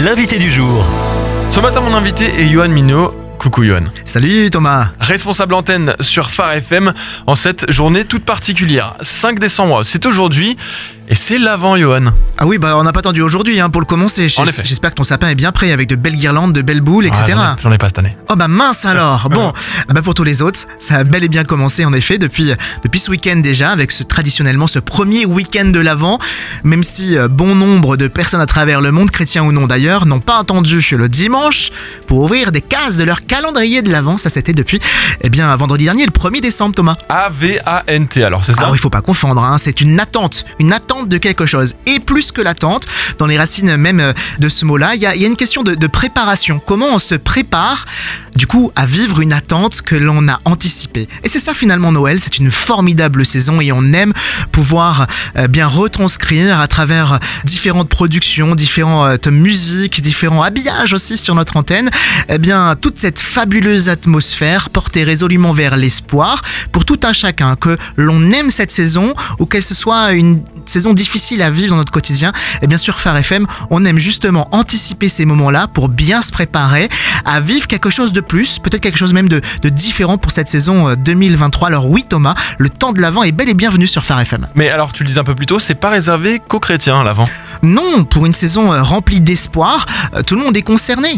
l'invité du jour. Ce matin, mon invité est Johan Minot. Coucou Johan. Salut Thomas. Responsable antenne sur Phare FM en cette journée toute particulière. 5 décembre, c'est aujourd'hui et c'est l'avant Johan. Ah oui, bah on n'a pas attendu aujourd'hui hein, pour le commencer. J'espère que ton sapin est bien prêt avec de belles guirlandes, de belles boules, etc. Ah, j'en ai- pas cette année. Oh bah mince alors Bon, ah bah pour tous les autres, ça a bel et bien commencé en effet depuis, depuis ce week-end déjà, avec ce, traditionnellement ce premier week-end de l'Avent, même si euh, bon nombre de personnes à travers le monde, chrétiens ou non d'ailleurs, n'ont pas attendu le dimanche pour ouvrir des cases de leur calendrier de l'Avent, ça c'était depuis eh bien vendredi dernier, le 1er décembre Thomas. A-V-A-N-T, alors c'est ça? Alors il faut pas confondre, hein, c'est une attente, une attente de quelque chose. Et plus que l'attente, dans les racines même euh, de ce mot-là, il y a, une question de, préparation. Comment on se prépare, du coup, à vivre une attente que l'on a anticipée? Et c'est ça finalement Noël, c'est une formidable saison et on aime pouvoir euh, bien retranscrire à travers différentes productions, différentes musiques, différents habillages aussi sur notre antenne, eh bien toute cette fabuleuse atmosphère portée résolument vers l'espoir pour tout un chacun, que l'on aime cette saison ou que ce soit une difficile à vivre dans notre quotidien, et bien sûr Phare FM, on aime justement anticiper ces moments-là pour bien se préparer à vivre quelque chose de plus, peut-être quelque chose même de, de différent pour cette saison euh, 2023. Alors oui Thomas, le temps de l'avant est bel et bienvenu sur Phare FM. Mais alors, tu le disais un peu plus tôt, c'est pas réservé qu'aux chrétiens l'avant. Non, pour une saison euh, remplie d'espoir, euh, tout le monde est concerné.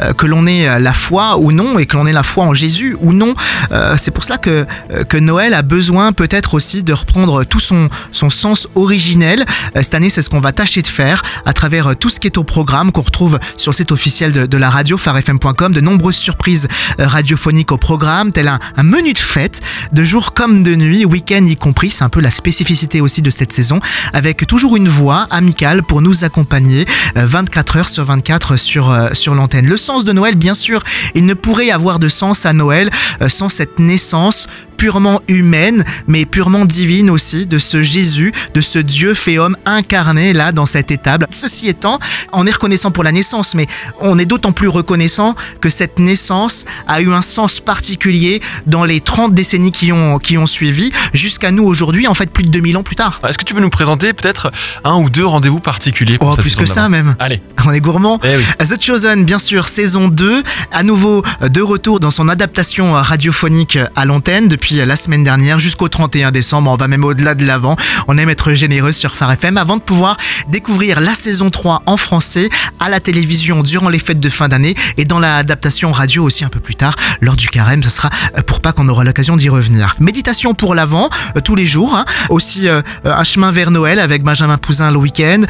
Euh, Que l'on ait euh, la foi ou non, et que l'on ait la foi en Jésus ou non. Euh, C'est pour cela que, euh, que Noël a besoin peut-être aussi de reprendre tout son, son sens originel. Euh, Cette année, c'est ce qu'on va tâcher de faire à travers euh, tout ce qui est au programme qu'on retrouve sur le site officiel de, la radio, farfm.com. De nombreuses surprises euh, radiophoniques au programme, tel un, menu de fête, de jour comme de nuit, week-end y compris. C'est un peu la spécificité aussi de cette saison, avec toujours une voix amicale pour nous accompagner euh, 24 heures sur 24 sur, sur l'antenne. Le sens de Noël, bien sûr, il ne pourrait avoir de sens à Noël sans cette naissance purement humaine, mais purement divine aussi, de ce Jésus, de ce Dieu fait homme incarné là dans cette étable. Ceci étant, on est reconnaissant pour la naissance, mais on est d'autant plus reconnaissant que cette naissance a eu un sens particulier dans les 30 décennies qui ont, qui ont suivi, jusqu'à nous aujourd'hui, en fait plus de 2000 ans plus tard. Est-ce que tu peux nous présenter peut-être un ou deux rendez-vous particuliers pour Oh, cette plus que ça même. Allez. On est gourmand. Eh oui. The Chosen, bien sûr, saison 2, à nouveau euh, de retour dans son adaptation euh, radiophonique euh, à l'antenne depuis la semaine dernière jusqu'au 31 décembre. On va même au-delà de l'avant. On aime être généreux sur Phare FM avant de pouvoir découvrir la saison 3 en français à la télévision durant les fêtes de fin d'année et dans l'adaptation radio aussi un peu plus tard lors du carême. Ce sera euh, pour pas qu'on aura l'occasion d'y revenir. Méditation pour l'avant euh, tous les jours. hein. Aussi euh, un chemin vers Noël avec Benjamin Pouzin le week-end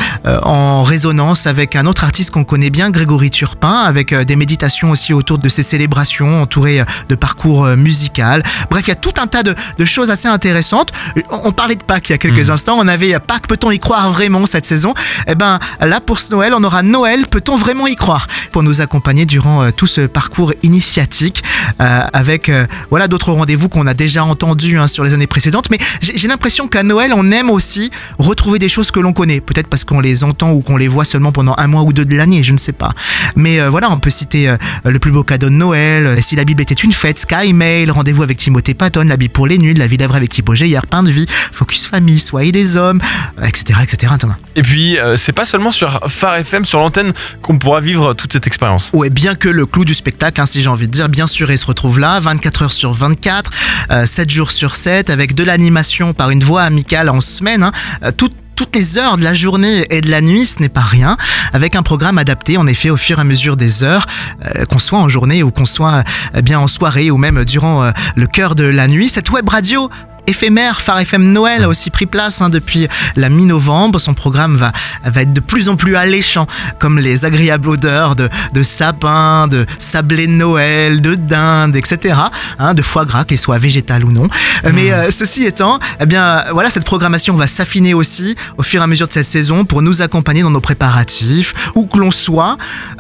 en résonance avec un autre artiste qu'on connaît bien, Grégory Turpin, avec des méditations aussi autour de ces célébrations, entourées de parcours musical. Bref, il y a tout un tas de, de choses assez intéressantes. Euh, On, on parlait de Pâques il y a quelques Mhm. instants. On avait euh, Pâques, peut-on y croire vraiment cette saison? Eh ben, là pour ce Noël, on aura Noël, peut-on vraiment y croire? Pour nous accompagner durant euh, tout ce parcours initiatique, euh, avec euh, voilà d'autres rendez-vous qu'on a déjà entendus hein, sur les années précédentes. Mais j'ai l'impression qu'à Noël, on aime aussi retrouver des choses que l'on connaît. Peut-être parce qu'on les entend ou qu'on les voit seulement pendant un mois ou deux de l'année, je ne sais pas. Mais voilà, on peut citer le plus beau cadeau de Noël, si la Bible était une fête, Sky Mail, rendez-vous avec Timothée Patton, la Bible pour les nuls, la vie d'Avray avec Thibaut hier pain de vie, Focus Famille, Soyez des hommes, euh, etc., etc. Thomas. Et puis, euh, c'est pas seulement sur Phare FM, sur l'antenne, qu'on pourra vivre toute cette expérience. Ouais, bien que le clou du spectacle, hein, si j'ai envie de dire, bien sûr, il se retrouve là, 24 heures sur 24, euh, 7 jours sur 7, avec de l'animation par une voix amicale en semaine, hein, euh, tout- toutes les heures de la journée et de la nuit, ce n'est pas rien, avec un programme adapté en effet au fur et à mesure des heures, euh, qu'on soit en journée ou qu'on soit euh, bien en soirée ou même durant euh, le cœur de la nuit. Cette web radio éphémère, Phare FM Noël a aussi pris place hein, depuis la mi-novembre. Son programme va, va être de plus en plus alléchant, comme les agréables odeurs de, de sapin, de sablé de Noël, de dinde, etc. hein, de foie gras, qu'il soit végétal ou non. Euh, Mais euh, ceci étant, eh bien, voilà, cette programmation va s'affiner aussi au fur et à mesure de cette saison pour nous accompagner dans nos préparatifs, où que l'on soit,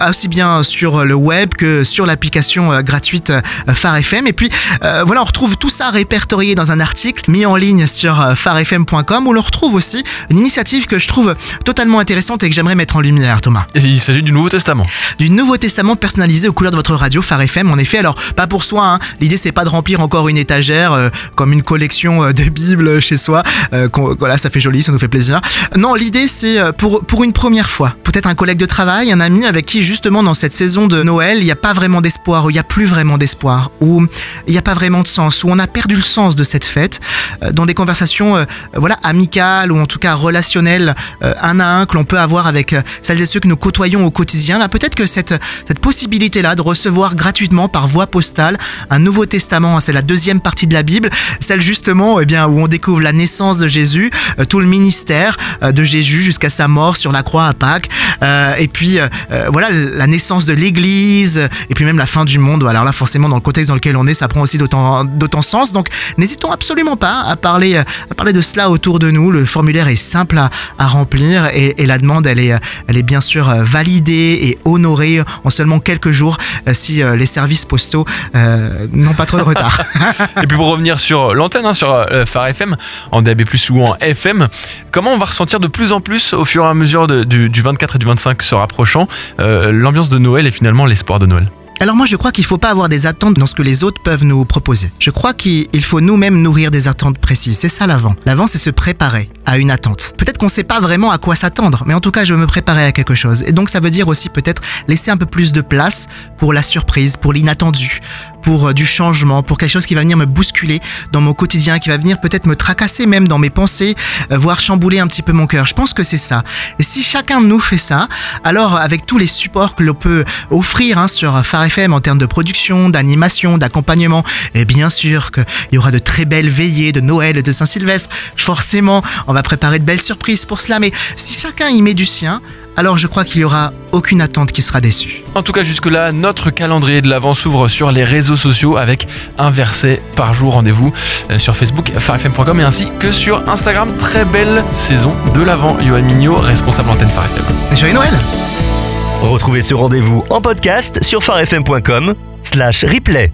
aussi bien sur le web que sur l'application euh, gratuite euh, Phare FM. Et puis, euh, voilà, on retrouve tout ça répertorié dans un article mis en ligne sur euh, farfm.com où l'on retrouve aussi une initiative que je trouve totalement intéressante et que j'aimerais mettre en lumière, Thomas. Et il s'agit du Nouveau Testament. Du Nouveau Testament personnalisé aux couleurs de votre radio Phare FM. En effet, alors pas pour soi. Hein. L'idée c'est pas de remplir encore une étagère euh, comme une collection euh, de Bibles chez soi. Euh, voilà, ça fait joli, ça nous fait plaisir. Non, l'idée c'est pour pour une première fois. Peut-être un collègue de travail, un ami avec qui justement dans cette saison de Noël, il n'y a pas vraiment d'espoir, où il n'y a plus vraiment d'espoir, où il n'y a pas vraiment de sens, où on a perdu le sens de cette fête. Euh, dans des conversations, euh, voilà, amicales ou en tout cas relationnelles, euh, un à un que l'on peut avoir avec euh, celles et ceux que nous côtoyons au quotidien, bah, peut-être que cette, cette possibilité-là de recevoir gratuitement par voie postale un Nouveau Testament, hein, c'est la deuxième partie de la Bible, celle justement eh bien, où on découvre la naissance de Jésus, euh, tout le ministère euh, de Jésus jusqu'à sa mort sur la croix à Pâques, euh, et puis euh, euh, voilà la naissance de l'Église, et puis même la fin du monde. Alors là, forcément, dans le contexte dans lequel on est, ça prend aussi d'autant sens. Donc, n'hésitons absolument pas à parler, euh, à parler de cela autour de nous. Le formulaire est simple à, à remplir et, et la demande, elle est, euh, elle est bien sûr euh, validée et honorée en seulement quelques jours si les services postaux euh, n'ont pas trop de retard. Et puis pour revenir sur l'antenne, hein, sur Phare FM, en DAB+, ou en FM, comment on va ressentir de plus en plus au fur et à mesure de- du, du 24 et du 25 se rapprochant, euh, l'ambiance de Noël et finalement l'espoir de Noël? Alors moi je crois qu'il faut pas avoir des attentes dans ce que les autres peuvent nous proposer. Je crois qu'il il faut nous-mêmes nourrir des attentes précises. C'est ça l'avant. L'avant c'est se préparer à une attente. Peut-être qu'on sait pas vraiment à quoi s'attendre, mais en tout cas je veux me préparer à quelque chose. Et donc ça veut dire aussi peut-être laisser un peu plus de place pour la surprise, pour l'inattendu, pour euh, du changement, pour quelque chose qui va venir me bousculer dans mon quotidien, qui va venir peut-être me tracasser même dans mes pensées, euh, voire chambouler un petit peu mon cœur. Je pense que c'est ça. Et si chacun de nous fait ça, alors avec tous les supports que l'on peut offrir hein, sur Phare FM en termes de production, d'animation, d'accompagnement, et bien sûr qu'il y aura de très belles veillées de Noël et de Saint-Sylvestre. Forcément, on va préparer de belles surprises pour cela, mais si chacun y met du sien, alors je crois qu'il y aura aucune attente qui sera déçue. En tout cas, jusque-là, notre calendrier de l'Avent s'ouvre sur les réseaux sociaux avec un verset par jour. Rendez-vous euh, sur Facebook, farfm.com et ainsi que sur Instagram. Très belle saison de l'Avent. Johan Mignot, responsable antenne Phare FM. Et Joyeux Noël Retrouvez ce rendez-vous en podcast sur farfm.com slash replay.